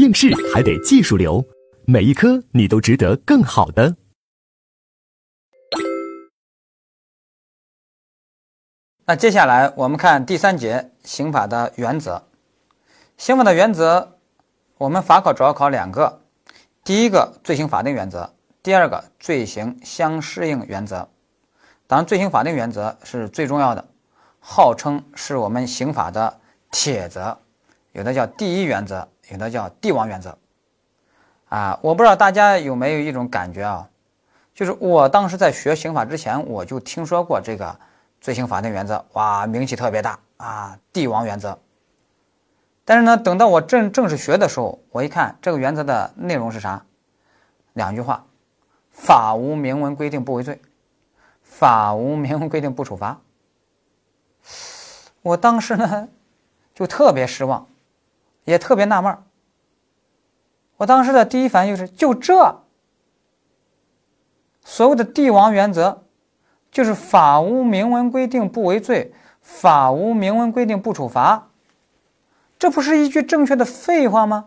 应试还得技术流，每一科你都值得更好的。那接下来我们看第三节刑法的原则。刑法的原则，我们法考主要考两个：第一个罪刑法定原则，第二个罪刑相适应原则。当然，罪刑法定原则是最重要的，号称是我们刑法的铁则，有的叫第一原则，有的叫帝王原则。啊，我不知道大家有没有一种感觉啊，就是我当时在学刑法之前，我就听说过这个罪行法定原则，哇，名气特别大啊，帝王原则。但是呢，等到我正正式学的时候，我一看这个原则的内容是啥，两句话：法无明文规定不为罪。法无明文规定不处罚。我当时呢，就特别失望，也特别纳闷儿我当时的第一反应就是：就这所谓的帝王原则，就是法无明文规定不为罪，法无明文规定不处罚，这不是一句正确的废话吗？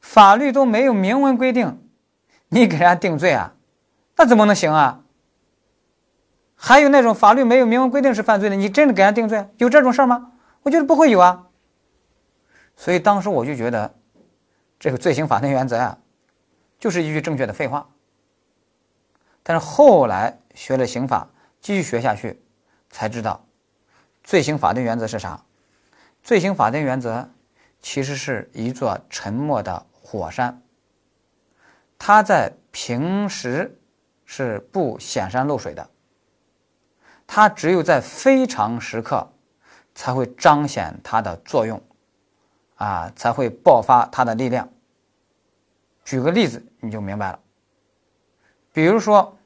法律都没有明文规定，你给人家定罪啊，那怎么能行啊？还有那种法律没有明文规定是犯罪的，你真的给人家定罪？有这种事儿吗？我觉得不会有啊。所以当时我就觉得，这个罪刑法定原则啊，就是一句正确的废话。但是后来学了刑法，继续学下去，才知道，罪刑法定原则是啥？罪刑法定原则其实是一座沉默的火山，它在平时是不显山露水的。它只有在非常时刻，才会彰显它的作用，啊，才会爆发它的力量。举个例子，你就明白了。比如说，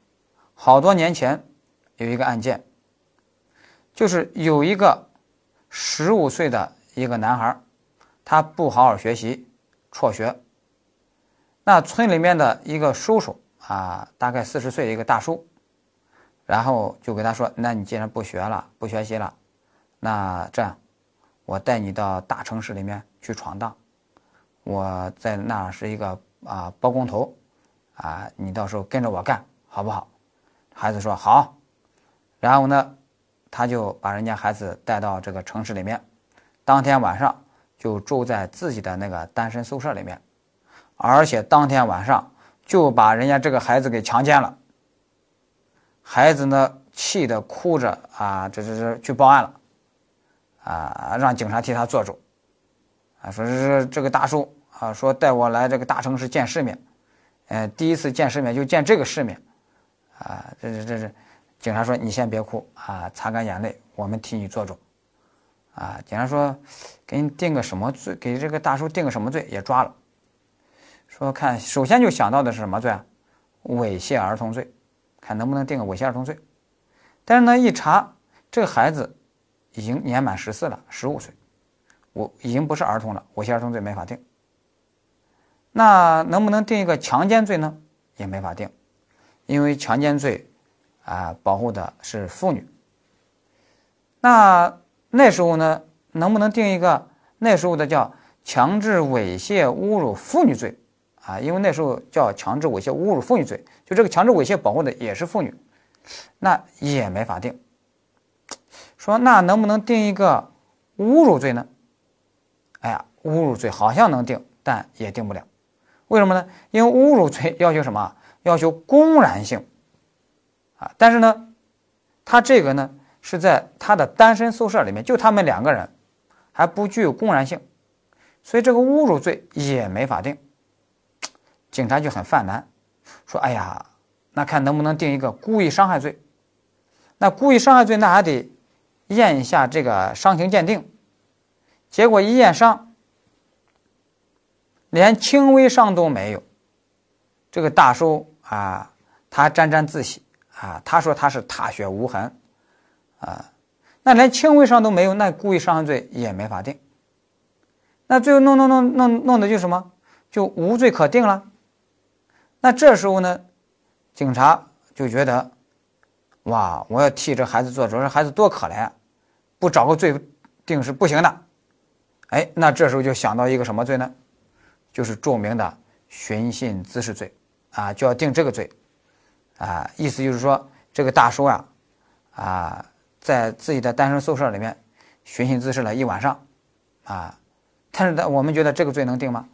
好多年前有一个案件，就是有一个十五岁的一个男孩，他不好好学习，辍学。那村里面的一个叔叔啊，大概四十岁的一个大叔。然后就给他说：“那你既然不学了，不学习了，那这样，我带你到大城市里面去闯荡。我在那是一个啊包工头，啊，你到时候跟着我干，好不好？”孩子说：“好。”然后呢，他就把人家孩子带到这个城市里面，当天晚上就住在自己的那个单身宿舍里面，而且当天晚上就把人家这个孩子给强奸了。孩子呢，气得哭着啊，这这这去报案了，啊，让警察替他做主，啊，说是这个大叔啊，说带我来这个大城市见世面，呃，第一次见世面就见这个世面，啊，这这这是，警察说你先别哭啊，擦干眼泪，我们替你做主，啊，警察说给你定个什么罪，给这个大叔定个什么罪也抓了，说看首先就想到的是什么罪啊，猥亵儿童罪。看能不能定个猥亵儿童罪，但是呢，一查这个孩子已经年满十四了，十五岁，我已经不是儿童了，猥亵儿童罪没法定。那能不能定一个强奸罪呢？也没法定，因为强奸罪啊保护的是妇女。那那时候呢，能不能定一个那时候的叫强制猥亵侮辱妇女罪？啊，因为那时候叫强制猥亵侮辱妇女罪，就这个强制猥亵保护的也是妇女，那也没法定。说那能不能定一个侮辱罪呢？哎呀，侮辱罪好像能定，但也定不了。为什么呢？因为侮辱罪要求什么？要求公然性啊。但是呢，他这个呢是在他的单身宿舍里面，就他们两个人，还不具有公然性，所以这个侮辱罪也没法定。警察就很犯难，说：“哎呀，那看能不能定一个故意伤害罪？那故意伤害罪，那还得验一下这个伤情鉴定。结果一验伤，连轻微伤都没有。这个大叔啊，他沾沾自喜啊，他说他是踏雪无痕啊。那连轻微伤都没有，那故意伤害罪也没法定。那最后弄弄弄弄弄的就什么，就无罪可定了。”那这时候呢，警察就觉得，哇，我要替这孩子做主，这孩子多可怜，不找个罪定是不行的。哎，那这时候就想到一个什么罪呢？就是著名的寻衅滋事罪，啊，就要定这个罪，啊，意思就是说这个大叔啊，啊，在自己的单身宿舍里面寻衅滋事了一晚上，啊，但是呢，我们觉得这个罪能定吗？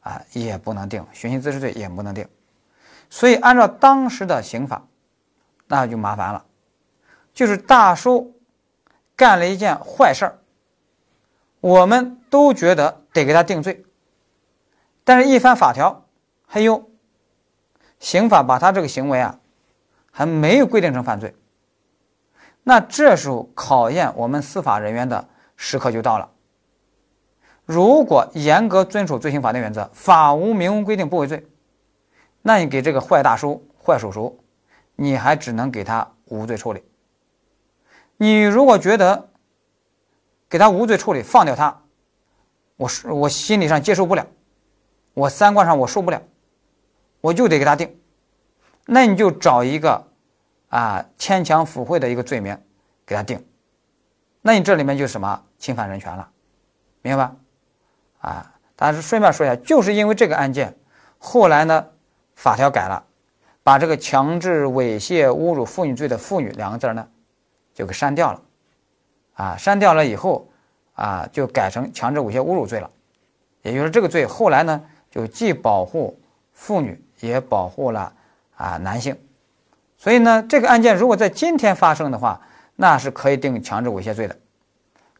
啊，也不能定，寻衅滋事罪也不能定，所以按照当时的刑法，那就麻烦了，就是大叔干了一件坏事儿，我们都觉得得给他定罪。但是，一翻法条，还有刑法把他这个行为啊，还没有规定成犯罪。那这时候考验我们司法人员的时刻就到了。如果严格遵守罪刑法定原则，法无明文规定不为罪，那你给这个坏大叔、坏叔叔，你还只能给他无罪处理。你如果觉得给他无罪处理，放掉他，我是我心理上接受不了。我三观上我受不了，我就得给他定，那你就找一个啊牵强附会的一个罪名给他定，那你这里面就什么侵犯人权了，明白吧？啊，但是顺便说一下，就是因为这个案件，后来呢法条改了，把这个强制猥亵侮辱妇女罪的“妇女”两个字呢就给删掉了，啊，删掉了以后啊就改成强制猥亵侮辱罪了，也就是这个罪后来呢。就既保护妇女，也保护了啊男性，所以呢，这个案件如果在今天发生的话，那是可以定强制猥亵罪的。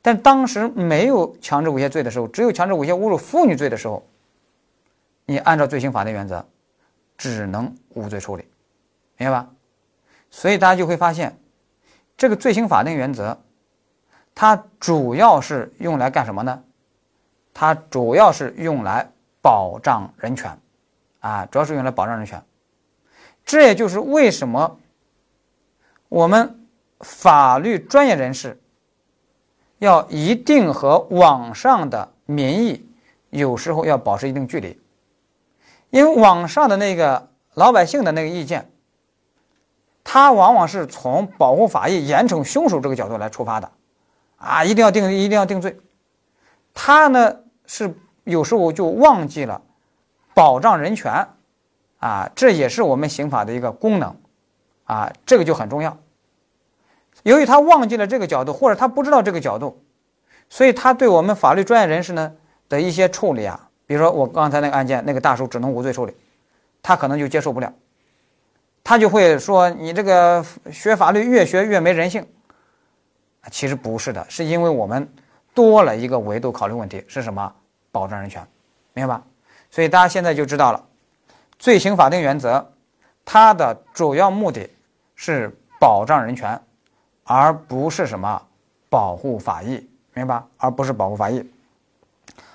但当时没有强制猥亵罪的时候，只有强制猥亵侮辱妇女罪的时候，你按照罪刑法定原则，只能无罪处理，明白吧？所以大家就会发现，这个罪刑法定原则，它主要是用来干什么呢？它主要是用来。保障人权，啊，主要是用来保障人权。这也就是为什么我们法律专业人士要一定和网上的民意有时候要保持一定距离，因为网上的那个老百姓的那个意见，他往往是从保护法益、严惩凶手这个角度来出发的，啊，一定要定，一定要定罪。他呢是。有时候就忘记了保障人权，啊，这也是我们刑法的一个功能，啊，这个就很重要。由于他忘记了这个角度，或者他不知道这个角度，所以他对我们法律专业人士呢的一些处理啊，比如说我刚才那个案件，那个大叔只能无罪处理，他可能就接受不了，他就会说你这个学法律越学越没人性。其实不是的，是因为我们多了一个维度考虑问题是什么？保障人权，明白吧？所以大家现在就知道了，罪刑法定原则，它的主要目的是保障人权，而不是什么保护法益，明白吧？而不是保护法益。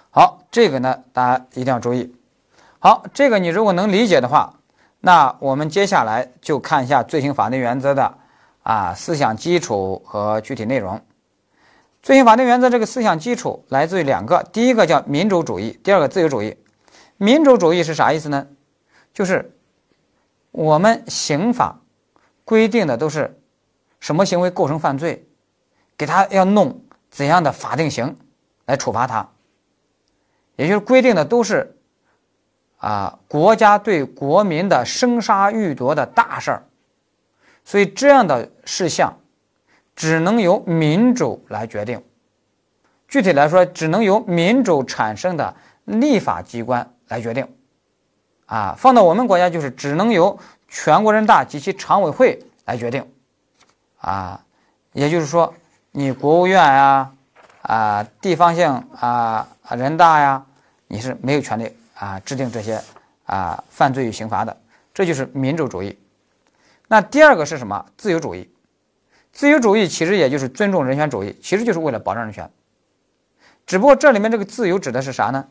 好，这个呢，大家一定要注意。好，这个你如果能理解的话，那我们接下来就看一下罪刑法定原则的啊思想基础和具体内容。罪刑法定原则这个思想基础来自于两个，第一个叫民主主义，第二个自由主义。民主主义是啥意思呢？就是我们刑法规定的都是什么行为构成犯罪，给他要弄怎样的法定刑来处罚他，也就是规定的都是啊国家对国民的生杀予夺的大事儿，所以这样的事项。只能由民主来决定，具体来说，只能由民主产生的立法机关来决定，啊，放到我们国家就是只能由全国人大及其常委会来决定，啊，也就是说，你国务院呀，啊，地方性啊，人大呀，你是没有权利啊制定这些啊犯罪与刑罚的，这就是民主主义。那第二个是什么？自由主义。自由主义其实也就是尊重人权主义，其实就是为了保障人权。只不过这里面这个自由指的是啥呢？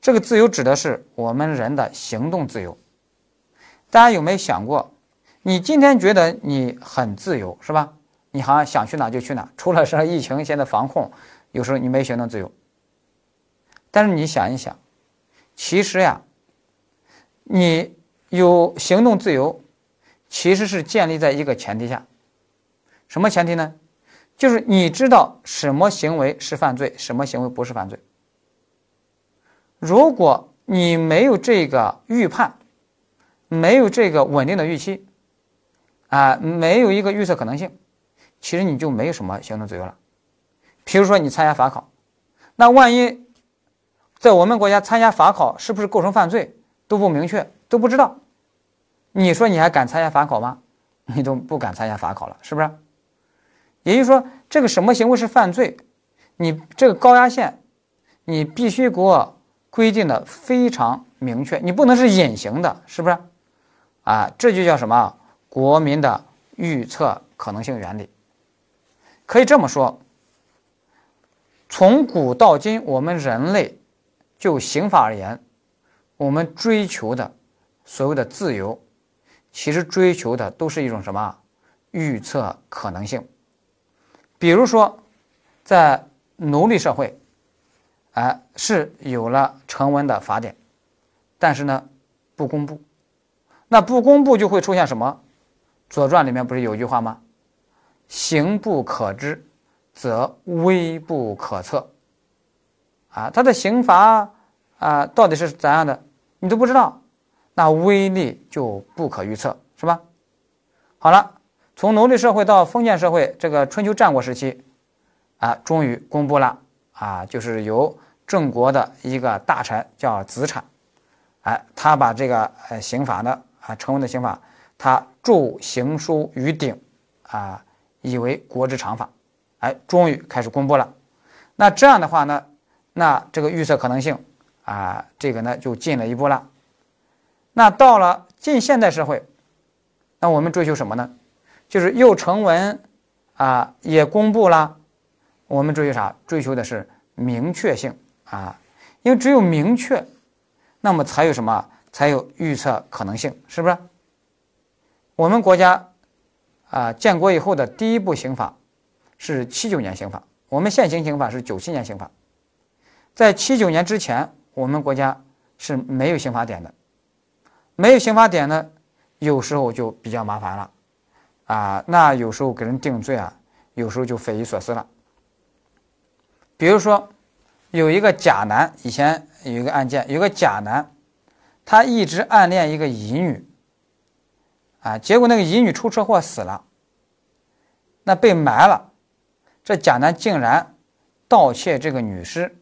这个自由指的是我们人的行动自由。大家有没有想过，你今天觉得你很自由是吧？你好像想去哪就去哪，除了说疫情现在防控，有时候你没行动自由。但是你想一想，其实呀，你有行动自由，其实是建立在一个前提下。什么前提呢？就是你知道什么行为是犯罪，什么行为不是犯罪。如果你没有这个预判，没有这个稳定的预期，啊，没有一个预测可能性，其实你就没有什么行动自由了。比如说你参加法考，那万一在我们国家参加法考是不是构成犯罪都不明确，都不知道，你说你还敢参加法考吗？你都不敢参加法考了，是不是？也就是说，这个什么行为是犯罪？你这个高压线，你必须给我规定的非常明确，你不能是隐形的，是不是？啊，这就叫什么？国民的预测可能性原理。可以这么说，从古到今，我们人类就刑法而言，我们追求的所谓的自由，其实追求的都是一种什么？预测可能性。比如说，在奴隶社会，哎，是有了成文的法典，但是呢，不公布。那不公布就会出现什么？《左传》里面不是有句话吗？“刑不可知，则威不可测。”啊，他的刑罚啊，到底是怎样的，你都不知道，那威力就不可预测，是吧？好了，从奴隶社会到封建社会，这个春秋战国时期。啊，终于公布了啊，就是由郑国的一个大臣叫子产，哎，他把这个呃刑法呢啊成文的刑法，他著刑书于鼎，啊，以为国之常法，哎，终于开始公布了。那这样的话呢，那这个预测可能性啊，这个呢就进了一步了。那到了近现代社会，那我们追求什么呢？就是又成文啊，也公布了。我们追求啥？追求的是明确性啊，因为只有明确，那么才有什么？才有预测可能性，是不是？我们国家啊，建国以后的第一部刑法是七九年刑法，我们现行刑法是九七年刑法。在七九年之前，我们国家是没有刑法典的，没有刑法典呢，有时候就比较麻烦了啊。那有时候给人定罪啊，有时候就匪夷所思了。比如说，有一个甲男，以前有一个案件，有个甲男，他一直暗恋一个乙女，啊，结果那个乙女出车祸死了，那被埋了，这甲男竟然盗窃这个女尸，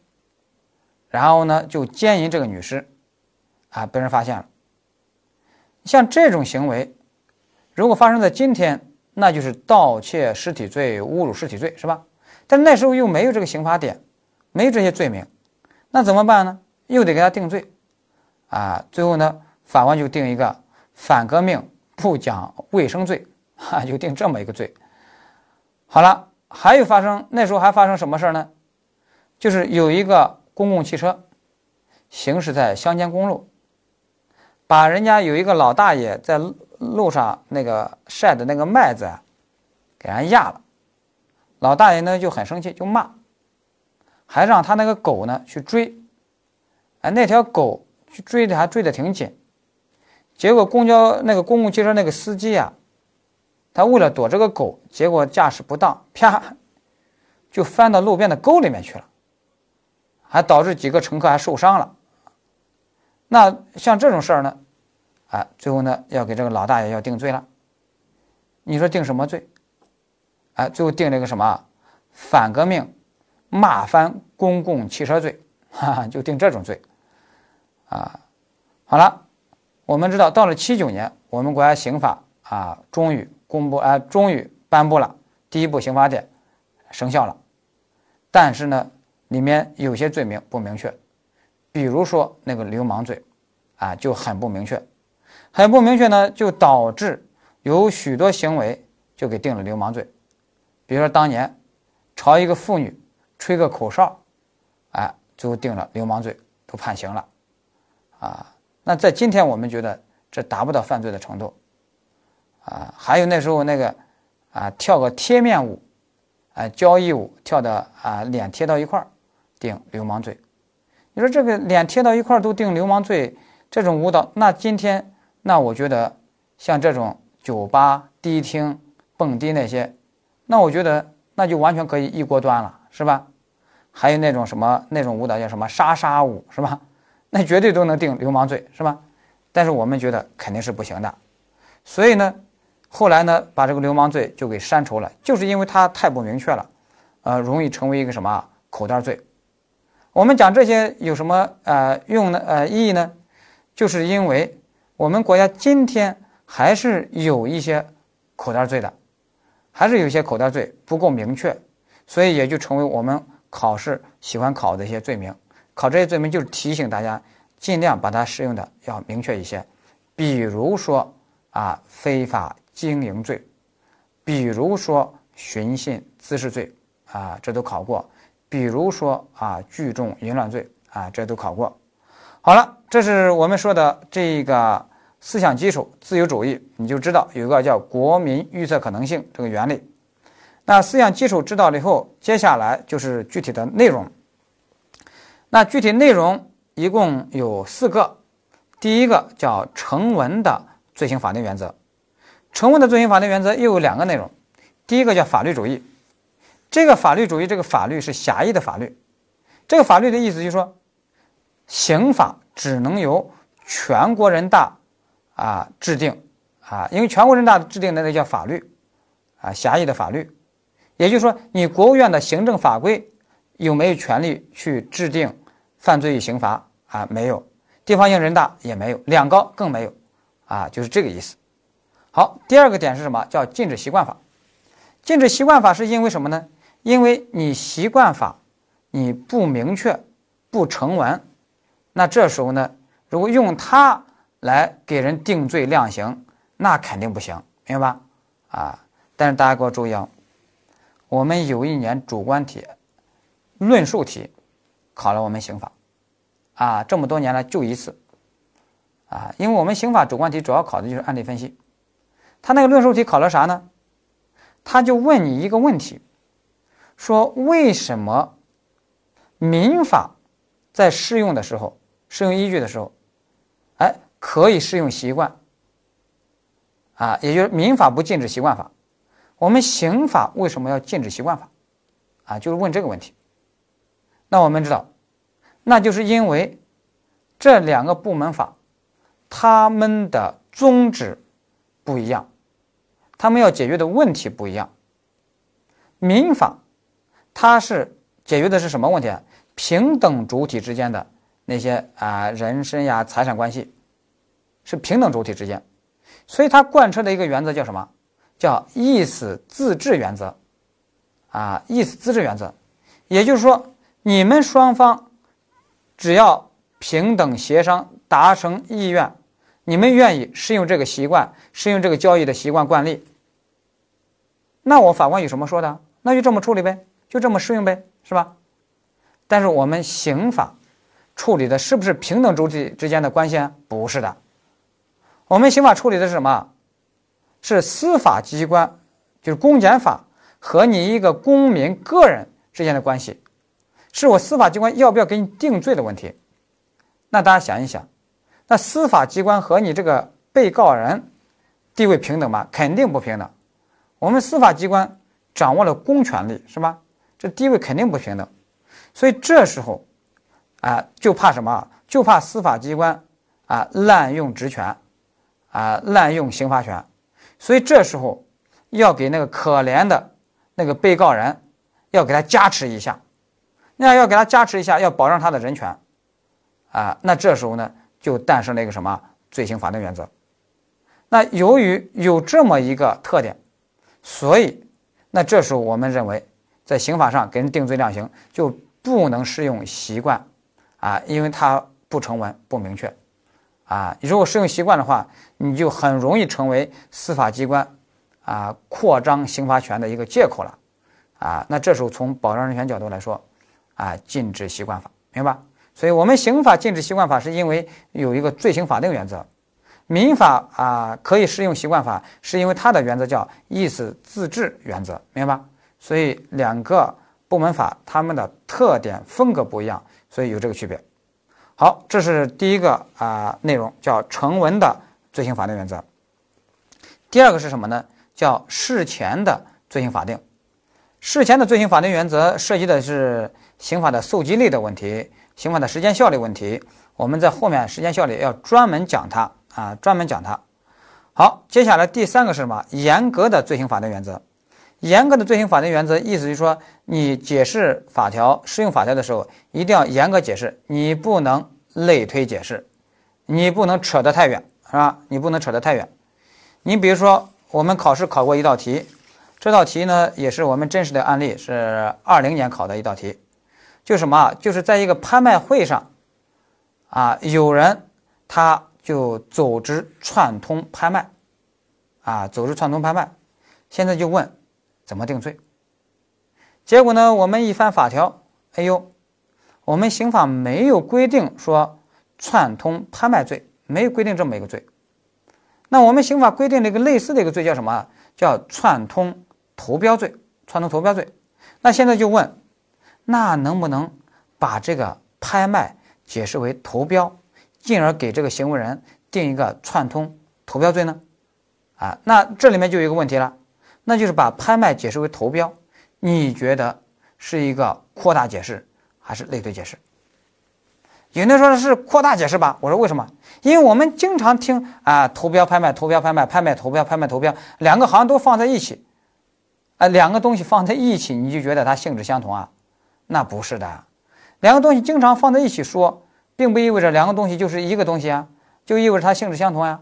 然后呢就奸淫这个女尸，啊，被人发现了。像这种行为，如果发生在今天，那就是盗窃尸体罪、侮辱尸体罪，是吧？但那时候又没有这个刑法典，没有这些罪名，那怎么办呢？又得给他定罪，啊，最后呢，法官就定一个反革命不讲卫生罪，哈，就定这么一个罪。好了，还有发生那时候还发生什么事儿呢？就是有一个公共汽车行驶在乡间公路，把人家有一个老大爷在路上那个晒的那个麦子啊，给人压了。老大爷呢就很生气，就骂，还让他那个狗呢去追，哎，那条狗去追的还追得挺紧，结果公交那个公共汽车那个司机啊，他为了躲这个狗，结果驾驶不当，啪，就翻到路边的沟里面去了，还导致几个乘客还受伤了。那像这种事儿呢，哎，最后呢要给这个老大爷要定罪了，你说定什么罪？哎，最后定了一个什么反革命骂翻公共汽车罪，哈哈，就定这种罪啊。好了，我们知道到了七九年，我们国家刑法啊终于公布，哎，终于颁布了第一部刑法典，生效了。但是呢，里面有些罪名不明确，比如说那个流氓罪，啊就很不明确，很不明确呢，就导致有许多行为就给定了流氓罪。比如说当年朝一个妇女吹个口哨，哎，最后定了流氓罪，都判刑了，啊，那在今天我们觉得这达不到犯罪的程度，啊，还有那时候那个啊跳个贴面舞，啊交谊舞跳的啊脸贴到一块儿，定流氓罪。你说这个脸贴到一块儿都定流氓罪，这种舞蹈，那今天那我觉得像这种酒吧、迪厅、蹦迪那些。那我觉得那就完全可以一锅端了，是吧？还有那种什么那种舞蹈叫什么莎莎舞，是吧？那绝对都能定流氓罪，是吧？但是我们觉得肯定是不行的，所以呢，后来呢，把这个流氓罪就给删除了，就是因为它太不明确了，呃，容易成为一个什么口袋罪。我们讲这些有什么呃用呢？呃，意义呢？就是因为我们国家今天还是有一些口袋罪的，还是有一些口袋罪不够明确，所以也就成为我们考试喜欢考的一些罪名。考这些罪名就是提醒大家，尽量把它适用的要明确一些。比如说啊，非法经营罪，比如说寻衅滋事罪啊，这都考过。比如说啊，聚众淫乱罪啊，这都考过。好了，这是我们说的这个思想基础，自由主义，你就知道有一个叫国民预测可能性这个原理。那思想基础知道了以后，接下来就是具体的内容。那具体内容一共有四个，第一个叫成文的罪行法定原则。成文的罪行法定原则又有两个内容，第一个叫法律主义。这个法律主义，这个法律是狭义的法律。这个法律的意思就是说，刑法只能由全国人大啊制定啊，因为全国人大制定的那叫法律啊，狭义的法律。也就是说，你国务院的行政法规有没有权利去制定犯罪与刑罚啊？没有，地方性人大也没有，两高更没有啊，就是这个意思。好，第二个点是什么？叫禁止习惯法。禁止习惯法是因为什么呢？因为你习惯法，你不明确、不成文，那这时候呢，如果用它来给人定罪量刑，那肯定不行，明白吧？啊，但是大家给我注意啊，我们有一年主观题、论述题考了我们刑法，啊，这么多年来就一次，啊，因为我们刑法主观题主要考的就是案例分析，他那个论述题考了啥呢？他就问你一个问题。说为什么民法在适用的时候、适用依据的时候，哎，可以适用习惯啊？也就是民法不禁止习惯法，我们刑法为什么要禁止习惯法？啊，就是问这个问题。那我们知道，那就是因为这两个部门法，他们的宗旨不一样，他们要解决的问题不一样，民法。它是解决的是什么问题啊？平等主体之间的那些啊人身呀、财产关系，是平等主体之间，所以它贯彻的一个原则叫什么？叫意思自治原则，啊，意思自治原则，也就是说，你们双方只要平等协商达成意愿，你们愿意适用这个习惯，适用这个交易的习惯惯例，那我法官有什么说的？那就这么处理呗。就这么适用呗，是吧？但是我们刑法处理的是不是平等主体之间的关系啊？不是的，我们刑法处理的是什么？是司法机关，就是公检法和你一个公民个人之间的关系，是我司法机关要不要给你定罪的问题。那大家想一想，那司法机关和你这个被告人地位平等吗？肯定不平等。我们司法机关掌握了公权力，是吧？这地位肯定不平等，所以这时候，啊，就怕什么？就怕司法机关啊滥用职权，啊滥用刑罚权，所以这时候要给那个可怜的那个被告人，要给他加持一下，那要给他加持一下，要保障他的人权，啊，那这时候呢，就诞生了一个什么罪行法定原则？那由于有这么一个特点，所以那这时候我们认为。在刑法上给人定罪量刑就不能适用习惯，啊，因为它不成文不明确，啊，如果适用习惯的话，你就很容易成为司法机关啊扩张刑罚权的一个借口了，啊，那这时候从保障人权角度来说，啊，禁止习惯法，明白？所以我们刑法禁止习惯法是因为有一个罪行法定原则，民法啊可以适用习惯法，是因为它的原则叫意思自治原则，明白吧？所以两个部门法它们的特点风格不一样，所以有这个区别。好，这是第一个啊内容，叫成文的罪行法定原则。第二个是什么呢？叫事前的罪行法定。事前的罪行法定原则涉及的是刑法的溯及力的问题，刑法的时间效力问题。我们在后面时间效力要专门讲它啊，专门讲它。好，接下来第三个是什么？严格的罪行法定原则。严格的罪行法定原则，意思就是说，你解释法条、适用法条的时候，一定要严格解释，你不能类推解释，你不能扯得太远，是吧？你不能扯得太远。你比如说，我们考试考过一道题，这道题呢，也是我们真实的案例，是二零年考的一道题，就什么？就是在一个拍卖会上，啊，有人他。就组织串通拍卖，啊，组织串通拍卖，现在就问怎么定罪？结果呢，我们一翻法条，哎呦，我们刑法没有规定说串通拍卖罪，没有规定这么一个罪。那我们刑法规定了一个类似的一个罪叫什么？叫串通投标罪，串通投标罪。那现在就问，那能不能把这个拍卖解释为投标？进而给这个行为人定一个串通投标罪呢？啊，那这里面就有一个问题了，那就是把拍卖解释为投标，你觉得是一个扩大解释还是类推解释？有人说的是扩大解释吧？我说为什么？因为我们经常听啊，投标拍卖，投标拍卖，拍卖投标，拍卖投标，两个好像都放在一起，啊，两个东西放在一起，你就觉得它性质相同啊？那不是的，两个东西经常放在一起说。并不意味着两个东西就是一个东西啊，就意味着它性质相同呀。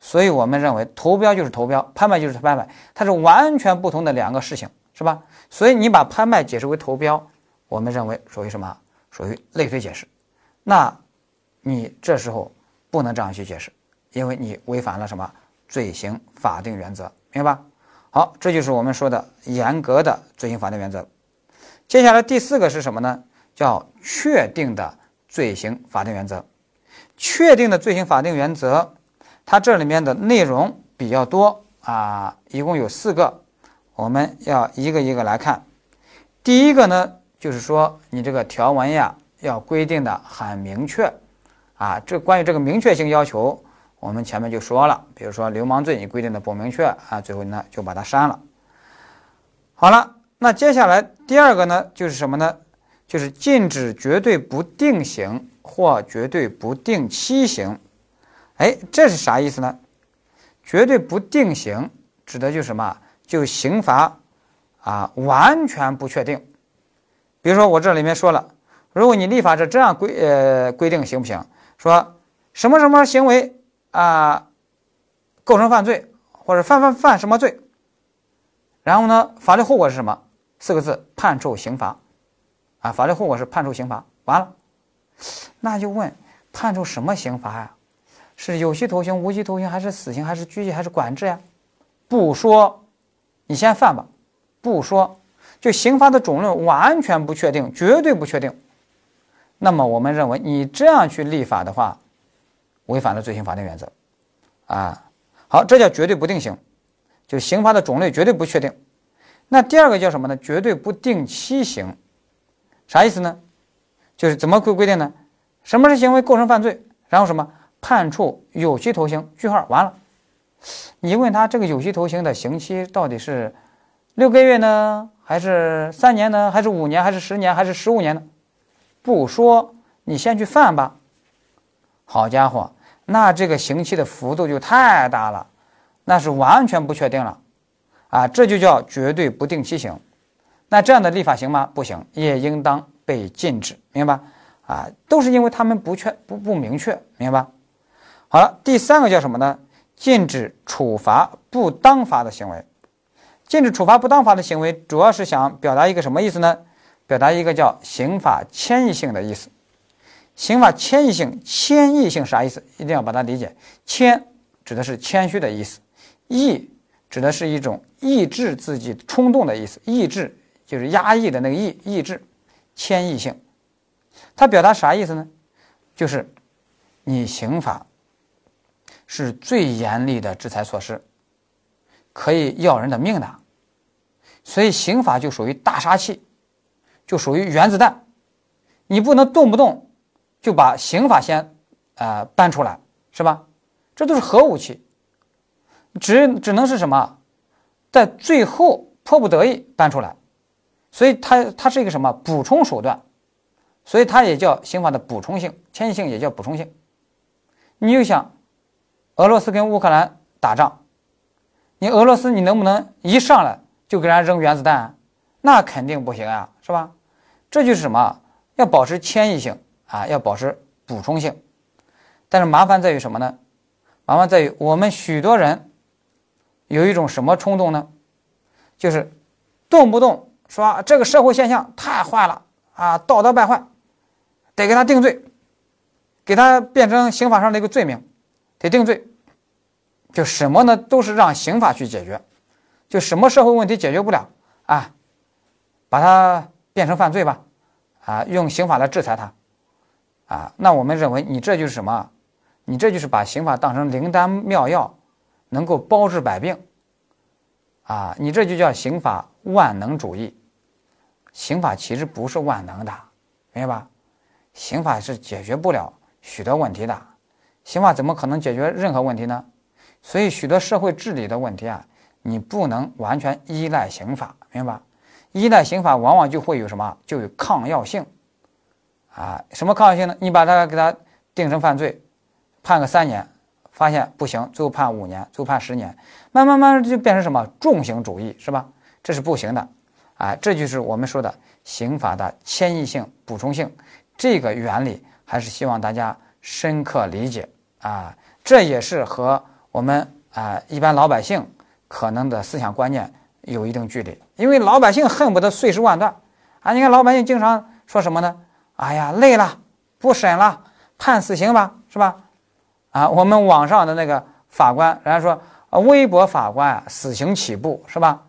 所以我们认为投标就是投标，拍卖就是拍卖，它是完全不同的两个事情，是吧？所以你把拍卖解释为投标，我们认为属于什么？属于类推解释。那，你这时候不能这样去解释，因为你违反了什么罪行法定原则，明白吧？好，这就是我们说的严格的罪行法定原则。接下来第四个是什么呢？叫确定的。罪行法定原则，确定的罪行法定原则，它这里面的内容比较多啊，一共有四个，我们要一个一个来看。第一个呢，就是说你这个条文呀要规定的很明确啊，这关于这个明确性要求，我们前面就说了，比如说流氓罪你规定的不明确啊，最后呢就把它删了。好了，那接下来第二个呢，就是什么呢？就是禁止绝对不定刑或绝对不定期刑，哎，这是啥意思呢？绝对不定刑指的就是什么？就刑罚啊，完全不确定。比如说我这里面说了，如果你立法是这样规呃规定行不行？说什么什么行为啊构成犯罪，或者犯犯犯什么罪？然后呢，法律后果是什么？四个字：判处刑罚。啊，法律后果是判处刑罚，完了，那就问判处什么刑罚呀？是有期徒刑、无期徒刑，还是死刑，还是拘役，还是管制呀？不说，你先犯吧。不说，就刑罚的种类完全不确定，绝对不确定。那么我们认为，你这样去立法的话，违反了罪行法定原则。啊，好，这叫绝对不定刑，就刑罚的种类绝对不确定。那第二个叫什么呢？绝对不定期刑。啥意思呢？就是怎么规规定呢？什么是行为构成犯罪？然后什么判处有期徒刑？句号完了。你问他这个有期徒刑的刑期到底是六个月呢，还是三年呢，还是五年，还是十年，还是十五年呢？不说，你先去犯吧。好家伙，那这个刑期的幅度就太大了，那是完全不确定了啊！这就叫绝对不定期刑。那这样的立法行吗？不行，也应当被禁止，明白？啊，都是因为他们不确不不明确，明白？好了，第三个叫什么呢？禁止处罚不当罚的行为。禁止处罚不当罚的行为，主要是想表达一个什么意思呢？表达一个叫刑法迁移性的意思。刑法迁移性，迁移性啥意思？一定要把它理解。迁指的是谦虚的意思，抑指的是一种抑制自己冲动的意思，抑制。就是压抑的那个抑抑制，迁移性，它表达啥意思呢？就是你刑法是最严厉的制裁措施，可以要人的命的，所以刑法就属于大杀器，就属于原子弹，你不能动不动就把刑法先呃搬出来，是吧？这都是核武器，只只能是什么，在最后迫不得已搬出来。所以它它是一个什么补充手段？所以它也叫刑法的补充性，迁移性也叫补充性。你就想，俄罗斯跟乌克兰打仗，你俄罗斯你能不能一上来就给人扔原子弹？那肯定不行啊，是吧？这就是什么？要保持迁移性啊，要保持补充性。但是麻烦在于什么呢？麻烦在于我们许多人有一种什么冲动呢？就是动不动说这个社会现象太坏了啊，道德败坏，得给他定罪。给他变成刑法上的一个罪名，得定罪，就什么呢？都是让刑法去解决，就什么社会问题解决不了啊，把它变成犯罪吧，啊，用刑法来制裁他，啊，那我们认为你这就是什么？你这就是把刑法当成灵丹妙药，能够包治百病，啊，你这就叫刑法万能主义。刑法其实不是万能的，明白吧？刑法是解决不了。许多问题的，刑法怎么可能解决任何问题呢？所以许多社会治理的问题啊，你不能完全依赖刑法，明白吧？依赖刑法往往就会有什么？就有抗药性啊？什么抗药性呢？你把它给它定成犯罪，判个三年，发现不行，最后判五年，最后判十年，慢慢慢就变成什么重刑主义，是吧？这是不行的，啊，这就是我们说的刑法的迁移性、补充性这个原理。还是希望大家深刻理解啊，这也是和我们啊一般老百姓可能的思想观念有一定距离，因为老百姓恨不得碎尸万段啊！你看老百姓经常说什么呢？哎呀，累了，不审了，判死刑吧，是吧？啊，我们网上的那个法官，人家说微博法官啊，死刑起步是吧？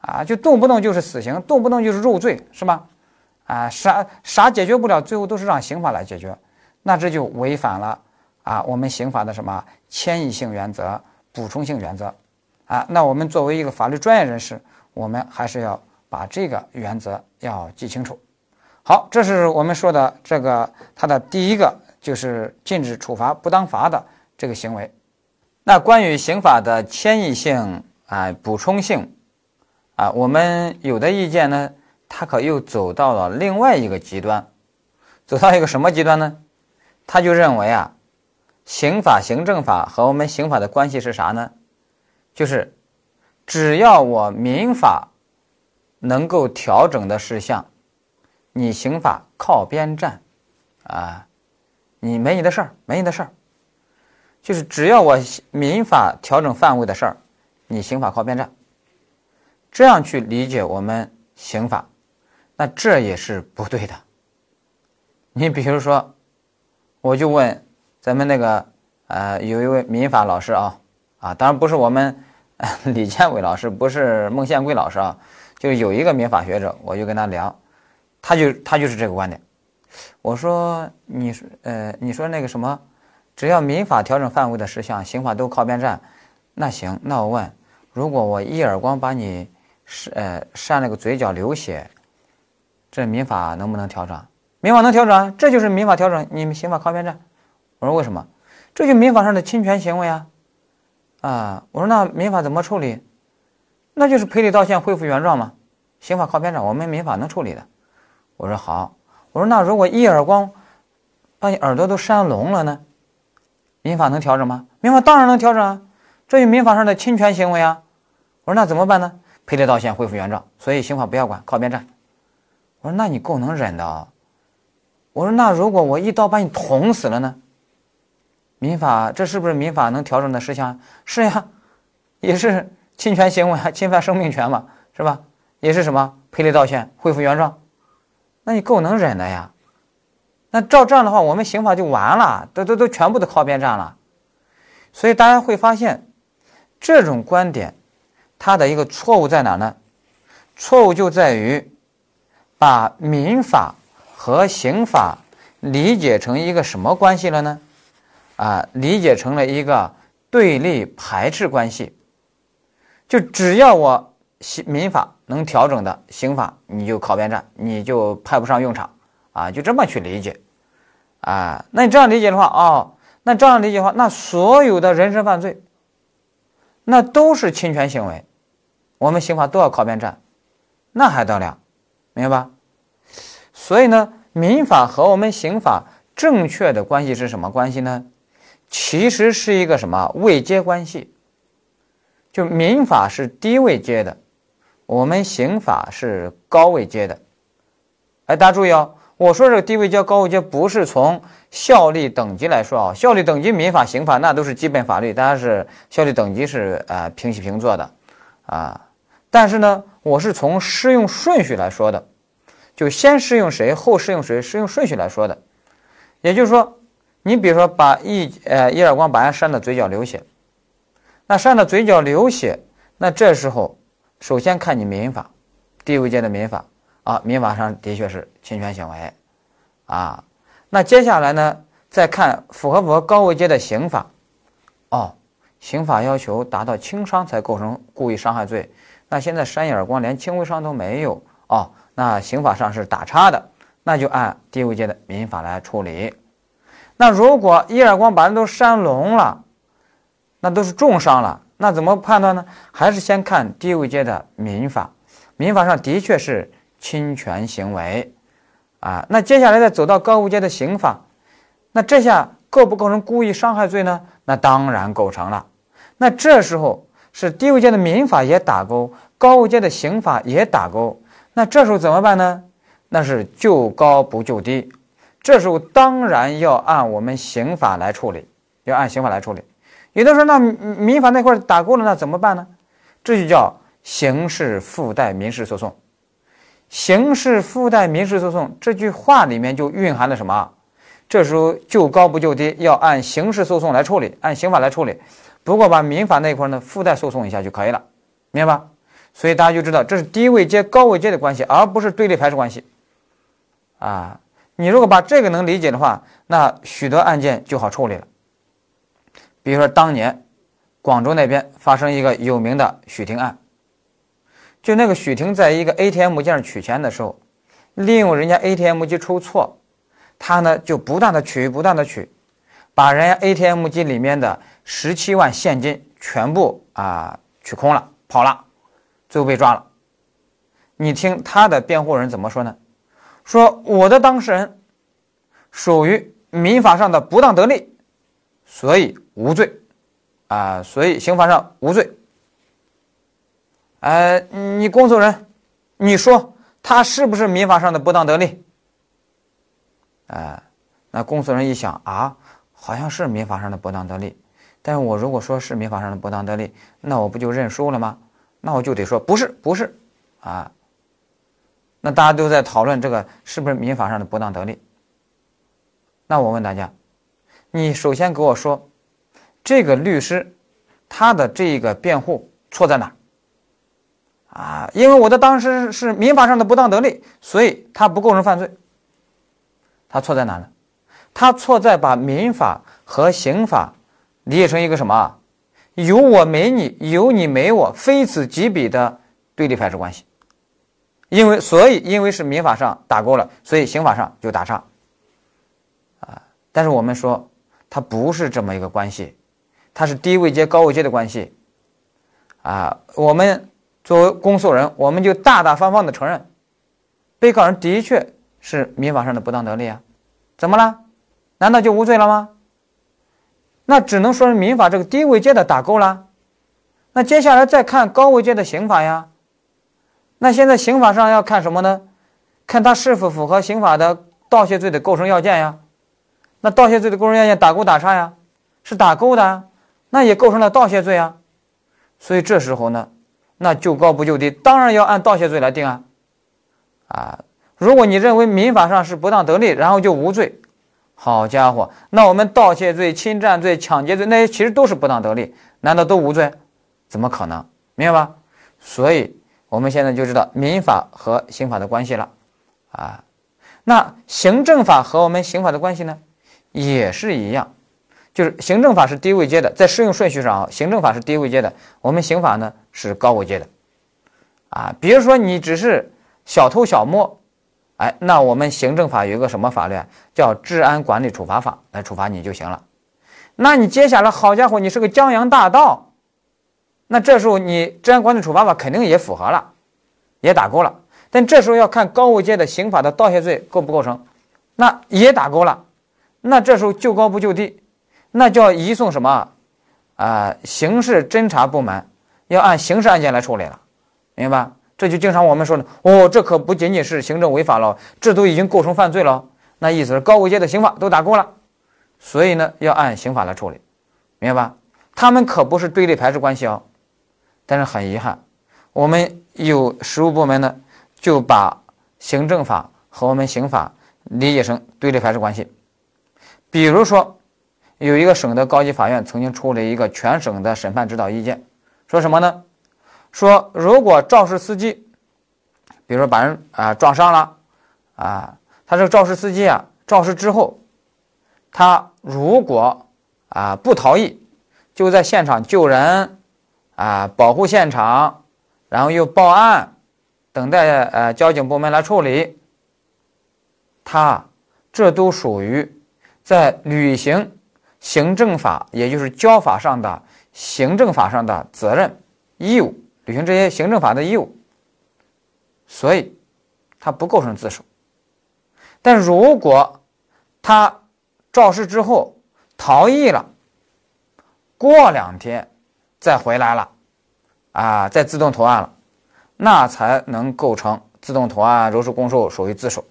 啊，就动不动就是死刑，动不动就是入罪，是吧？啊，啥啥解决不了，最后都是让刑法来解决，那这就违反了啊我们刑法的什么迁移性原则、补充性原则啊。那我们作为一个法律专业人士，我们还是要把这个原则要记清楚。好，这是我们说的这个它的第一个，就是禁止处罚不当罚的这个行为。那关于刑法的迁移性啊、补充性啊，我们有的意见呢。他可又走到了另外一个极端，走到一个什么极端呢？他就认为啊，刑法、行政法和我们刑法的关系是啥呢？就是只要我民法能够调整的事项，你刑法靠边站啊，你没你的事儿，没你的事儿。就是只要我民法调整范围的事儿，你刑法靠边站。这样去理解我们刑法。那这也是不对的。你比如说，我就问咱们那个呃，有一位民法老师啊啊，当然不是我们 李建伟老师，不是孟宪贵老师啊，就有一个民法学者，我就跟他聊，他就他就是这个观点。我说你呃，你说那个什么，只要民法调整范围的事项，刑法都靠边站，那行，那我问，如果我一耳光把你扇呃扇了个嘴角流血？这民法能不能调整？民法能调整，这就是民法调整。你们刑法靠边站。我说为什么？这就民法上的侵权行为啊！啊，我说那民法怎么处理？那就是赔礼道歉，恢复原状嘛。刑法靠边站，我们民法能处理的。我说好。我说那如果一耳光把你耳朵都扇聋了呢？民法能调整吗？民法当然能调整啊！这就民法上的侵权行为啊！我说那怎么办呢？赔礼道歉，恢复原状。所以刑法不要管，靠边站。我说：“那你够能忍的啊！”我说：“那如果我一刀把你捅死了呢？”民法这是不是民法能调整的事项？是呀，也是侵权行为，侵犯生命权嘛，是吧？也是什么赔礼道歉，恢复原状？那你够能忍的呀！那照这样的话，我们刑法就完了，都都都全部都靠边站了。所以大家会发现，这种观点它的一个错误在哪呢？错误就在于。把民法和刑法理解成一个什么关系了呢？啊，理解成了一个对立排斥关系。就只要我刑民法能调整的，刑法你就靠边站，你就派不上用场啊，就这么去理解啊。那你这样理解的话，哦，那这样理解的话，那所有的人身犯罪，那都是侵权行为，我们刑法都要靠边站，那还得了？明白吧？所以呢，民法和我们刑法正确的关系是什么关系呢？其实是一个什么位阶关系？就民法是低位阶的，我们刑法是高位阶的。哎，大家注意哦，我说这个低位阶、高位阶不是从效力等级来说啊，效力等级民法、刑法那都是基本法律，大家是效力等级是呃平起平坐的啊。但是呢，我是从适用顺序来说的，就先适用谁，后适用谁，适用顺序来说的。也就是说，你比如说把一呃一耳光把人扇的嘴角流血。那扇的嘴角流血，那这时候首先看你民法，低位阶的民法啊，民法上的确是侵权行为，啊，那接下来呢，再看符合不符合高位阶的刑法，哦，刑法要求达到轻伤才构成故意伤害罪，那现在扇一耳光连轻微伤都没有哦，那刑法上是打叉的，那就按低位阶的民法来处理。那如果一耳光把人都扇聋了。那都是重伤了，那怎么判断呢？还是先看低位阶的民法，民法上的确是侵权行为，啊，那接下来再走到高位阶的刑法，那这下构不构成故意伤害罪呢？那当然构成了。那这时候是低位阶的民法也打勾，高位阶的刑法也打勾，那这时候怎么办呢？那是就高不就低，这时候当然要按我们刑法来处理，要按刑法来处理。有的说，那民法那块打过了，那怎么办呢？这就叫刑事附带民事诉讼。刑事附带民事诉讼这句话里面就蕴含了什么？这时候就高不就低，要按刑事诉讼来处理，按刑法来处理。不过把民法那块呢附带诉讼一下就可以了，明白吧？所以大家就知道这是低位阶高位阶的关系，而不是对立排斥关系。啊，你如果把这个能理解的话，那许多案件就好处理了。比如说，当年广州那边发生一个有名的许霆案，就那个许霆在一个 ATM 机上取钱的时候，利用人家 ATM 机出错，他呢就不断的取，不断的取，把人家 ATM 机里面的十七万现金全部啊取空了，跑了，最后被抓了。你听他的辩护人怎么说呢？说我的当事人属于民法上的不当得利，所以。无罪，啊，所以刑法上无罪。哎，你公诉人，你说他是不是民法上的不当得利？哎，那公诉人一想啊，好像是民法上的不当得利，但是我如果说是民法上的不当得利，那我不就认输了吗？那我就得说不是，不是，啊，那大家都在讨论这个是不是民法上的不当得利？那我问大家，你首先给我说。这个律师，他的这个辩护错在哪？啊，因为我的当时是民法上的不当得利，所以他不构成犯罪。他错在哪呢？他错在把民法和刑法理解成一个什么？有我没你，有你没我，非此即彼的对立排斥关系。因为所以因为是民法上打勾了，所以刑法上就打叉。啊，但是我们说它不是这么一个关系。它是低位阶高位阶的关系，啊，我们作为公诉人，我们就大大方方的承认，被告人的确是民法上的不当得利啊，怎么了？难道就无罪了吗？那只能说是民法这个低位阶的打勾了，那接下来再看高位阶的刑法呀，那现在刑法上要看什么呢？看他是否符合刑法的盗窃罪的构成要件呀，那盗窃罪的构成要件打勾打叉呀，是打勾的。那也构成了盗窃罪啊，所以这时候呢，那就高不就低，当然要按盗窃罪来定啊。啊，如果你认为民法上是不当得利，然后就无罪，好家伙，那我们盗窃罪、侵占罪、抢劫罪那些其实都是不当得利，难道都无罪？怎么可能？明白吧？所以我们现在就知道民法和刑法的关系了啊。那行政法和我们刑法的关系呢，也是一样。就是行政法是低位阶的，在适用顺序上啊，行政法是低位阶的，我们刑法呢是高位阶的，啊，比如说你只是小偷小摸，哎，那我们行政法有一个什么法律啊？叫治安管理处罚法来处罚你就行了。那你接下来，好家伙，你是个江洋大盗，那这时候你治安管理处罚法肯定也符合了，也打勾了。但这时候要看高位阶的刑法的盗窃罪构不构成，那也打勾了，那这时候就高不就低，那叫移送什么啊？刑事侦查部门要按刑事案件来处理了，明白吧？这就经常我们说的哦，这可不仅仅是行政违法了，这都已经构成犯罪了。那意思是高位阶的刑法都打勾了，所以呢要按刑法来处理，明白吧？他们可不是对立排斥关系哦。但是很遗憾，我们有实务部门呢就把行政法和我们刑法理解成对立排斥关系。比如说，有一个省的高级法院曾经出了一个全省的审判指导意见，说什么呢？说如果肇事司机，比如说把人啊撞伤了，啊，他这个肇事司机啊肇事之后，他如果啊不逃逸，就在现场救人，啊保护现场，然后又报案，等待呃交警部门来处理，他这都属于在履行行政法，也就是交法上的行政法上的责任义务。履行这些行政法的义务，所以他不构成自首。但如果他肇事之后逃逸了，过两天再回来了，啊，再自动投案了，那才能构成自动投案、如实供述，属于自首。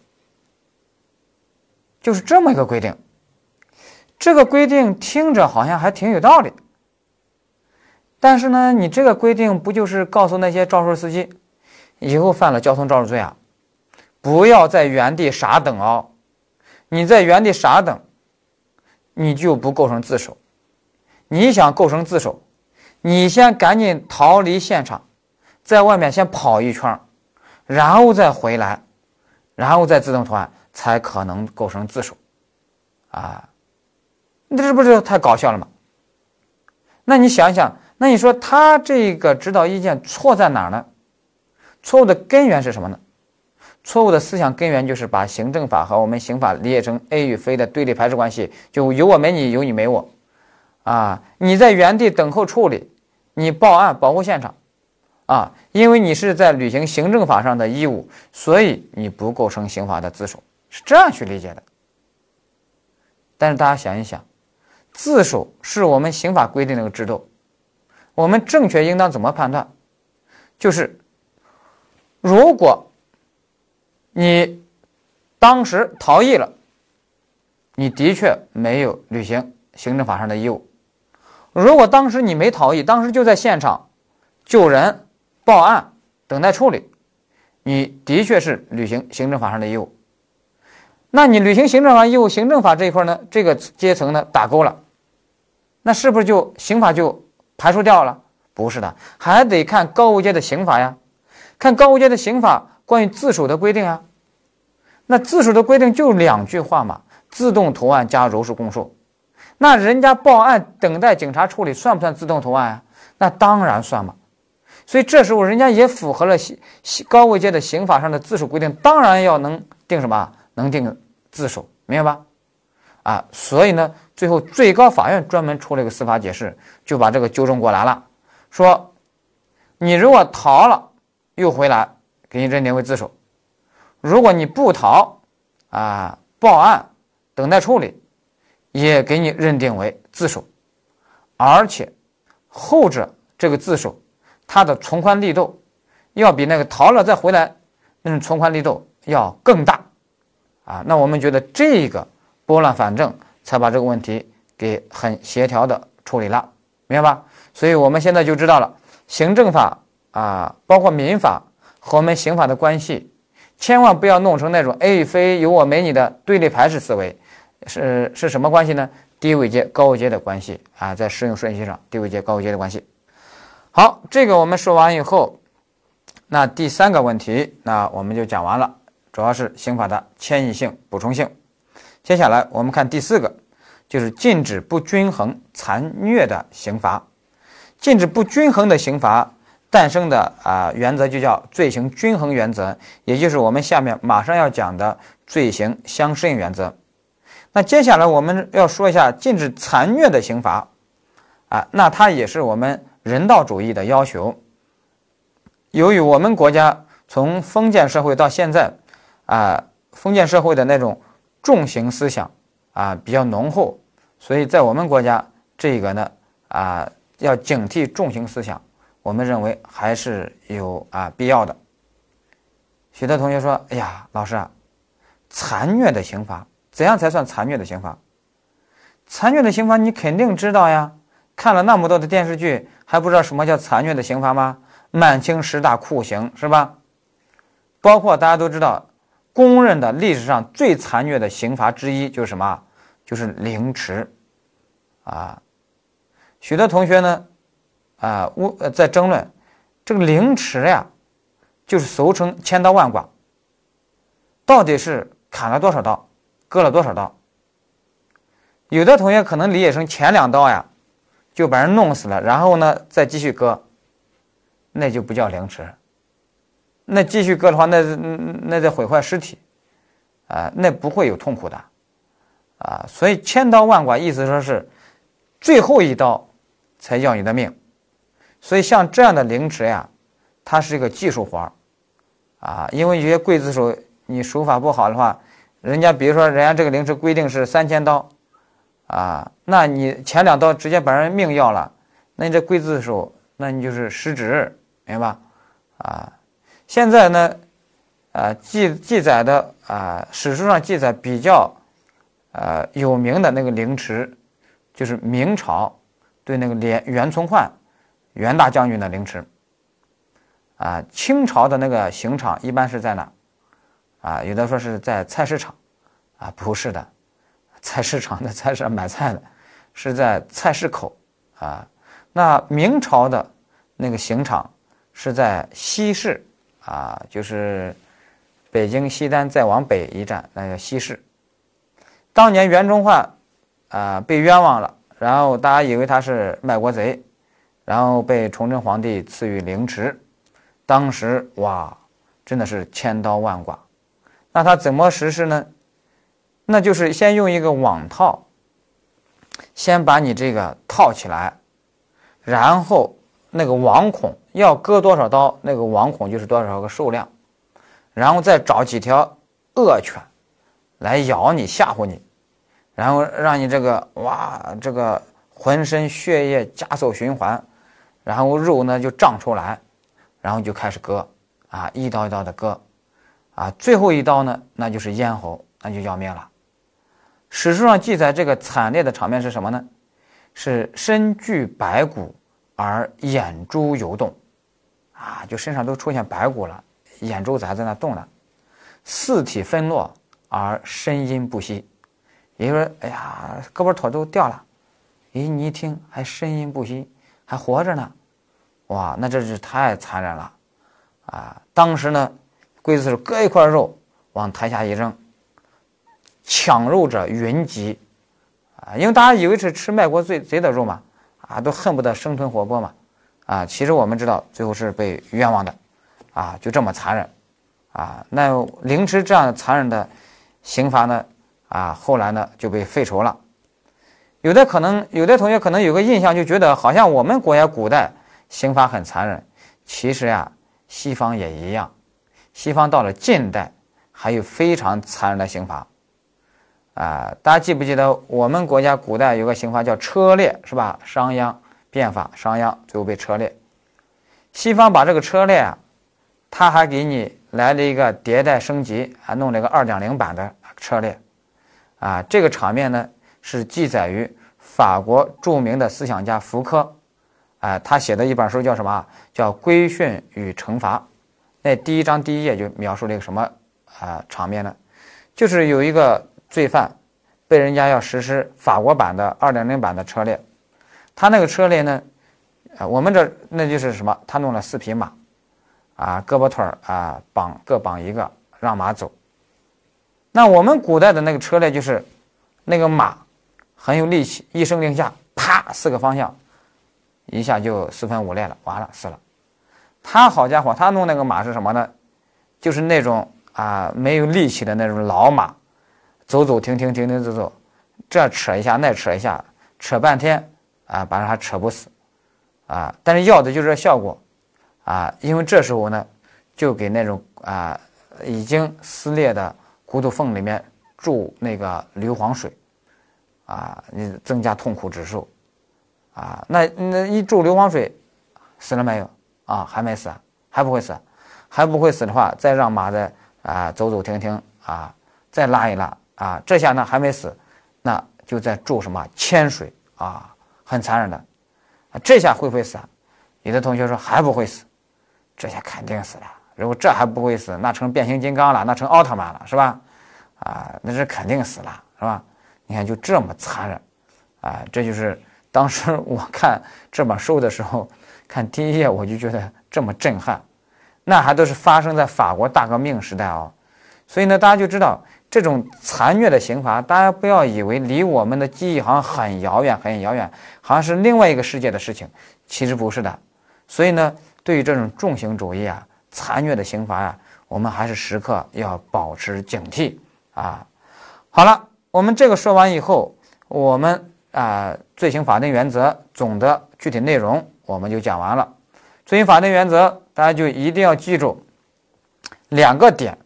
就是这么一个规定。这个规定听着好像还挺有道理。但是呢，你这个规定不就是告诉那些肇事司机，以后犯了交通肇事罪啊，不要在原地傻等哦。你在原地傻等，你就不构成自首。你想构成自首，你先赶紧逃离现场，在外面先跑一圈，然后再回来，然后再自动投案，才可能构成自首。啊，你这不是太搞笑了吗？那你想想。那你说他这个指导意见错在哪儿呢？错误的根源是什么呢？错误的思想根源就是把行政法和我们刑法理解成 A 与非的对立排斥关系，就有我没你，有你没我，啊，你在原地等候处理，你报案保护现场，啊，因为你是在履行行政法上的义务，所以你不构成刑法的自首，是这样去理解的。但是大家想一想，自首是我们刑法规定的一个制度。我们正确应当怎么判断？就是如果你当时逃逸了，你的确没有履行行政法上的义务；如果当时你没逃逸，当时就在现场救人、报案、等待处理，你的确是履行行政法上的义务。那你履行行政法义务，行政法这一块呢，这个阶层呢打勾了，那是不是就刑法就？排除掉了，不是的，还得看高位阶的刑法呀，看高位阶的刑法关于自首的规定啊。那自首的规定就两句话嘛，自动投案加如实供述。那人家报案等待警察处理，算不算自动投案啊？那当然算嘛。所以这时候人家也符合了刑高位阶的刑法上的自首规定，当然要能定什么？能定自首，明白吧？啊，所以呢。最后，最高法院专门出了一个司法解释，就把这个纠正过来了，说你如果逃了又回来，给你认定为自首；如果你不逃，啊，报案等待处理，也给你认定为自首。而且后者这个自首，他的从宽力度要比那个逃了再回来那种从宽力度要更大。啊，那我们觉得这个拨乱反正。才把这个问题给很协调的处理了，明白吧？所以我们现在就知道了行政法啊，包括民法和我们刑法的关系，千万不要弄成那种 A 非有我没你的对立排斥思维，是是什么关系呢？低位阶高位阶的关系啊，在适用顺序上，低位阶高位阶的关系。好，这个我们说完以后，那第三个问题，那我们就讲完了，主要是刑法的迁移性、补充性。接下来我们看第四个，就是禁止不均衡残虐的刑罚。禁止不均衡的刑罚诞生的啊原则就叫罪行均衡原则，也就是我们下面马上要讲的罪行相适应原则。那接下来我们要说一下禁止残虐的刑罚啊，那它也是我们人道主义的要求。由于我们国家从封建社会到现在啊，封建社会的那种。重刑思想啊比较浓厚，所以在我们国家这个呢啊要警惕重刑思想，我们认为还是有啊必要的。许多同学说：“哎呀，老师啊，残虐的刑罚怎样才算残虐的刑罚？残虐的刑罚你肯定知道呀，看了那么多的电视剧，还不知道什么叫残虐的刑罚吗？满清十大酷刑是吧？包括大家都知道。”公认的历史上最残虐的刑罚之一就是什么？就是凌迟，啊，许多同学呢，啊，我在争论这个凌迟呀，就是俗称千刀万剐，到底是砍了多少刀，割了多少刀？有的同学可能理解成前两刀呀，就把人弄死了，然后呢再继续割，那就不叫凌迟。那继续割的话，那那在毁坏尸体，啊，那不会有痛苦的，啊，所以千刀万剐意思说是最后一刀才要你的命，所以像这样的凌迟呀，它是一个技术活儿，啊，因为有些刽子手你手法不好的话，人家比如说人家这个凌迟规定是三千刀，啊，那你前两刀直接把人命要了，那你这刽子手那你就是失职，明白吧？啊。现在呢，啊记记载的啊史书上记载比较，呃有名的那个凌迟，就是明朝对那个连袁崇焕袁大将军的凌迟。啊，清朝的那个刑场一般是在哪？啊，有的说是在菜市场，啊不是的，菜市场的菜市场买菜的，是在菜市口啊。那明朝的那个刑场是在西市。啊，就是北京西单再往北一站，那叫西市。当年袁崇焕啊被冤枉了，然后大家以为他是卖国贼，然后被崇祯皇帝赐予凌迟。当时哇，真的是千刀万剐。那他怎么实施呢？那就是先用一个网套，先把你这个套起来，然后。那个网孔要割多少刀，那个网孔就是多少个数量，然后再找几条恶犬来咬你吓唬你，然后让你这个哇这个浑身血液加速循环，然后肉呢就胀出来，然后就开始割啊一刀一刀的割啊最后一刀呢那就是咽喉那就要命了。史书上记载这个惨烈的场面是什么呢？是身具白骨。而眼珠游动，啊，就身上都出现白骨了，眼珠子还在那动呢。四体分落而声音不息，也就是说，哎呀，胳膊腿都掉了，咦，你一听还声音不息，还活着呢，哇，那这是太残忍了，啊！当时呢，刽子手割一块肉往台下一扔，抢肉者云集，啊，因为大家以为是吃卖国贼贼的肉嘛。啊，都恨不得生吞活剥嘛，啊，其实我们知道最后是被冤枉的，啊，就这么残忍，啊，那凌迟这样残忍的刑罚呢，啊，后来呢就被废除了。有的可能有的同学可能有个印象，就觉得好像我们国家古代刑罚很残忍，其实呀，西方也一样，西方到了近代还有非常残忍的刑罚。啊，大家记不记得我们国家古代有个刑罚叫车裂，是吧？商鞅变法，商鞅最后被车裂。西方把这个车裂啊，他还给你来了一个迭代升级，还弄了一个二点零版的车裂。啊，这个场面呢是记载于法国著名的思想家福柯，啊，他写的一本书叫什么？叫《规训与惩罚》。那第一章第一页就描述了一个什么啊场面呢？就是有一个。罪犯被人家要实施法国版的二点零版的车裂，他那个车裂呢，啊，我们这那就是什么？他弄了四匹马，啊，胳膊腿儿啊绑各绑一个，让马走。那我们古代的那个车裂就是那个马很有力气，一声令下，啪，四个方向一下就四分五裂了，完了死了。他好家伙，他弄那个马是什么呢？就是那种啊没有力气的那种老马。走走停停停停走走，这扯一下那扯一下，扯半天啊，把人还扯不死啊！但是要的就是这效果啊，因为这时候呢，就给那种啊已经撕裂的骨头缝里面注那个硫磺水，啊，你增加痛苦指数，啊，那那一注硫磺水，死了没有？啊，还没死，还不会死，还不会死的话，再让马再啊走走停停啊，再拉一拉啊，这下呢还没死，那就在注什么铅水啊，很残忍的，啊，这下会不会死？有的同学说还不会死，这下肯定死了。如果这还不会死，那成变形金刚了，那成奥特曼了，是吧？啊，那是肯定死了，是吧？你看就这么残忍，啊，这就是当时我看这本书的时候，看第一页我就觉得这么震撼，那还都是发生在法国大革命时代哦。所以呢，大家就知道这种残虐的刑罚，大家不要以为离我们的记忆好像很遥远，很遥远，好像是另外一个世界的事情，其实不是的。所以呢，对于这种重刑主义啊。残虐的刑罚呀，我们还是时刻要保持警惕啊！好了，我们这个说完以后，我们啊罪刑法定原则总的具体内容我们就讲完了。罪刑法定原则，大家就一定要记住两个点：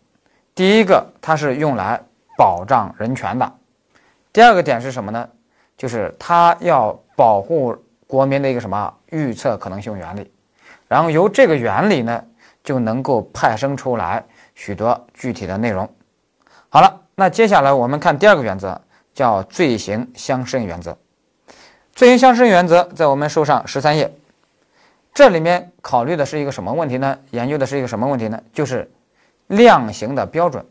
第一个，它是用来保障人权的；第二个点是什么呢？就是它要保护国民的一个什么预测可能性原理，然后由这个原理呢。就能够派生出来许多具体的内容。好了，那接下来我们看第二个原则，叫罪行相适应原则。罪行相适应原则在我们书上十三页，这里面考虑的是一个什么问题呢？研究的是一个什么问题呢？就是量刑的标准，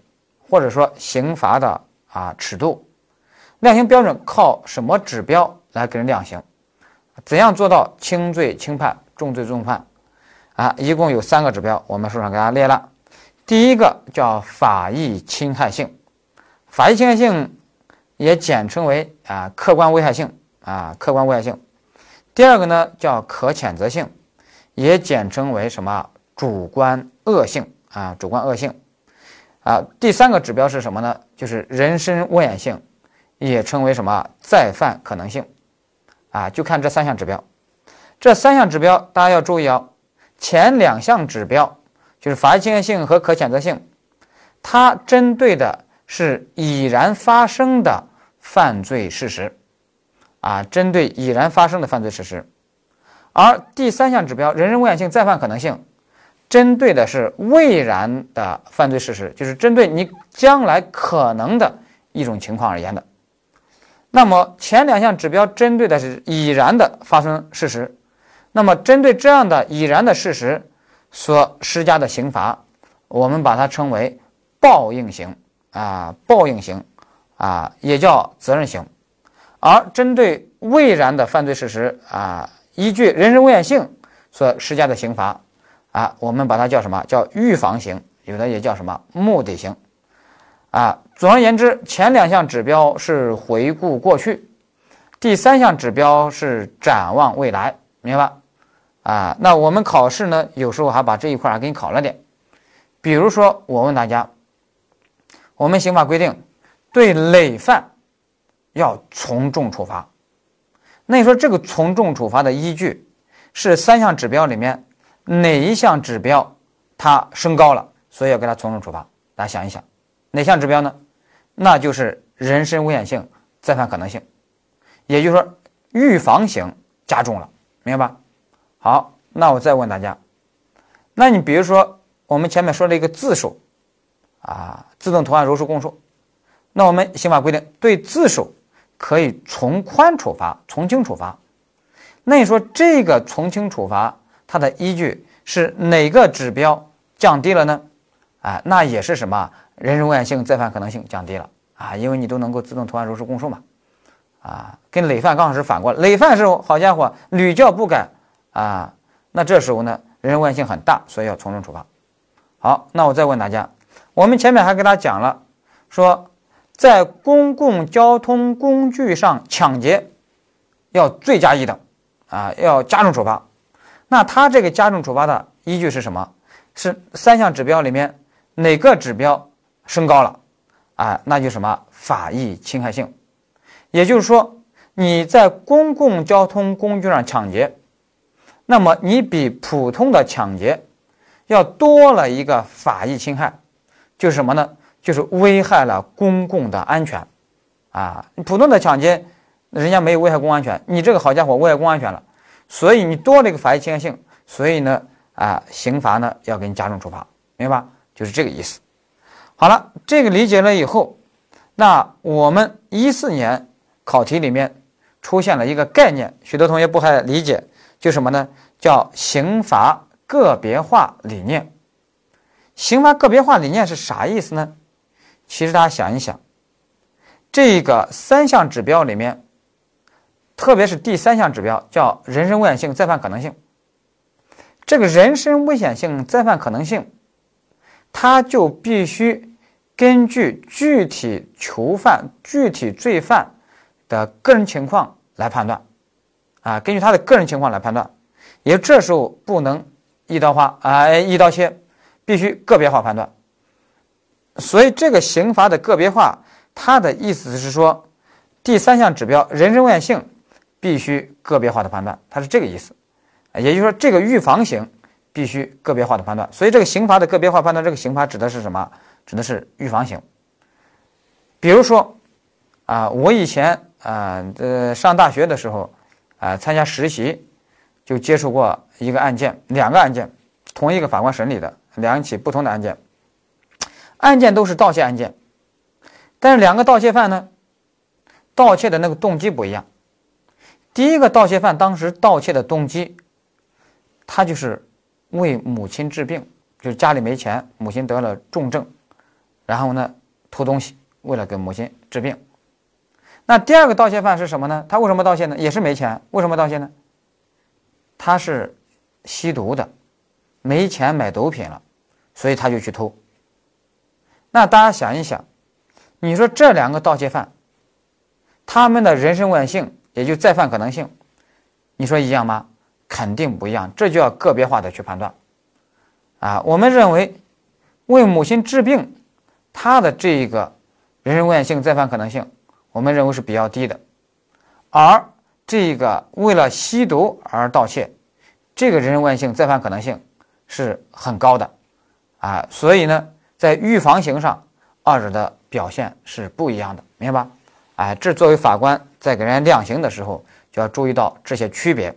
或者说刑罚的啊尺度。量刑标准靠什么指标来给人量刑？怎样做到轻罪轻判，重罪重判？啊，一共有三个指标，我们书上给大家列了。第一个叫法益侵害性，法益侵害性也简称为啊客观危害性啊客观危害性。第二个呢叫可谴责性，也简称为什么主观恶性啊主观恶性啊。第三个指标是什么呢？就是人身危险性，也称为什么再犯可能性啊。就看这三项指标，这三项指标大家要注意哦。前两项指标就是法益侵害性和可谴责性，它针对的是已然发生的犯罪事实，啊，针对已然发生的犯罪事实。而第三项指标人身危险性、再犯可能性，针对的是未然的犯罪事实，就是针对你将来可能的一种情况而言的。那么前两项指标针对的是已然的发生事实。那么，针对这样的已然的事实所施加的刑罚，我们把它称为报应刑啊，报应刑啊，也叫责任刑。而针对未然的犯罪事实啊，依据人身危险性所施加的刑罚啊，我们把它叫什么？叫预防刑，有的也叫什么目的刑啊。总而言之，前两项指标是回顾过去，第三项指标是展望未来，明白吧？啊，那我们考试呢，有时候还把这一块儿给你考了点。比如说，我问大家，我们刑法规定对累犯要从重处罚。那你说这个从重处罚的依据是三项指标里面哪一项指标它升高了，所以要给他从重处罚？大家想一想，哪项指标呢？那就是人身危险性、再犯可能性，也就是说预防型加重了，明白吧？好，那我再问大家，那你比如说我们前面说了一个自首，啊，自动投案如实供述，那我们刑法规定对自首可以从宽处罚、从轻处罚，那你说这个从轻处罚它的依据是哪个指标降低了呢？啊，那也是什么人身危险性、再犯可能性降低了啊，因为你都能够自动投案如实供述嘛，啊，跟累犯刚好是反过来，累犯是好家伙屡教不改。啊，那这时候呢，人身危险性很大，所以要从重处罚。好，那我再问大家，我们前面还给大家讲了，说在公共交通工具上抢劫要罪加一等，啊，要加重处罚。那他这个加重处罚的依据是什么？是三项指标里面哪个指标升高了？啊，那就什么法益侵害性，也就是说你在公共交通工具上抢劫。那么你比普通的抢劫要多了一个法益侵害，就是什么呢？就是危害了公共的安全，啊，普通的抢劫，人家没有危害公共安全，你这个好家伙危害公共安全了，所以你多了一个法益侵害性，所以呢，啊，刑罚呢要给你加重处罚，明白吧？就是这个意思。好了，这个理解了以后，那我们一四年考题里面出现了一个概念，许多同学不太理解，就什么呢？叫刑罚个别化理念。刑罚个别化理念是啥意思呢？其实大家想一想，这个三项指标里面，特别是第三项指标叫人身危险性、再犯可能性。这个人身危险性、再犯可能性，它就必须根据具体囚犯、具体罪犯的个人情况来判断，啊，根据他的个人情况来判断，也这时候不能一刀划啊，一刀切。必须个别化判断，所以这个刑罚的个别化，它的意思是说，第三项指标人身危险性必须个别化的判断，它是这个意思，也就是说，这个预防刑必须个别化的判断。所以这个刑罚的个别化判断，这个刑罚指的是什么？指的是预防刑。比如说，啊，我以前啊，呃，上大学的时候，啊，参加实习，就接触过一个案件，两个案件，同一个法官审理的。两起不同的案件，案件都是盗窃案件，但是两个盗窃犯呢，盗窃的那个动机不一样。第一个盗窃犯当时盗窃的动机，他就是为母亲治病，就是家里没钱，母亲得了重症，然后呢偷东西，为了给母亲治病。那第二个盗窃犯是什么呢？他为什么盗窃呢？也是没钱，为什么盗窃呢？他是吸毒的。没钱买毒品了，所以他就去偷。那大家想一想，你说这两个盗窃犯，他们的人身危险性，也就再犯可能性，你说一样吗？肯定不一样。这就要个别化的去判断。啊，我们认为为母亲治病，他的这个人身危险性、再犯可能性，我们认为是比较低的。而这个为了吸毒而盗窃，这个人身危险性、再犯可能性。是很高的，啊，所以呢，在预防刑上，二者的表现是不一样的，明白吧？哎，这作为法官在给人家量刑的时候，就要注意到这些区别。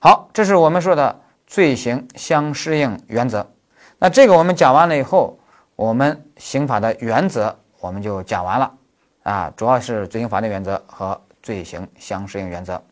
好，这是我们说的罪刑相适应原则。那这个我们讲完了以后，我们刑法的原则我们就讲完了，啊，主要是罪刑法定原则和罪刑相适应原则。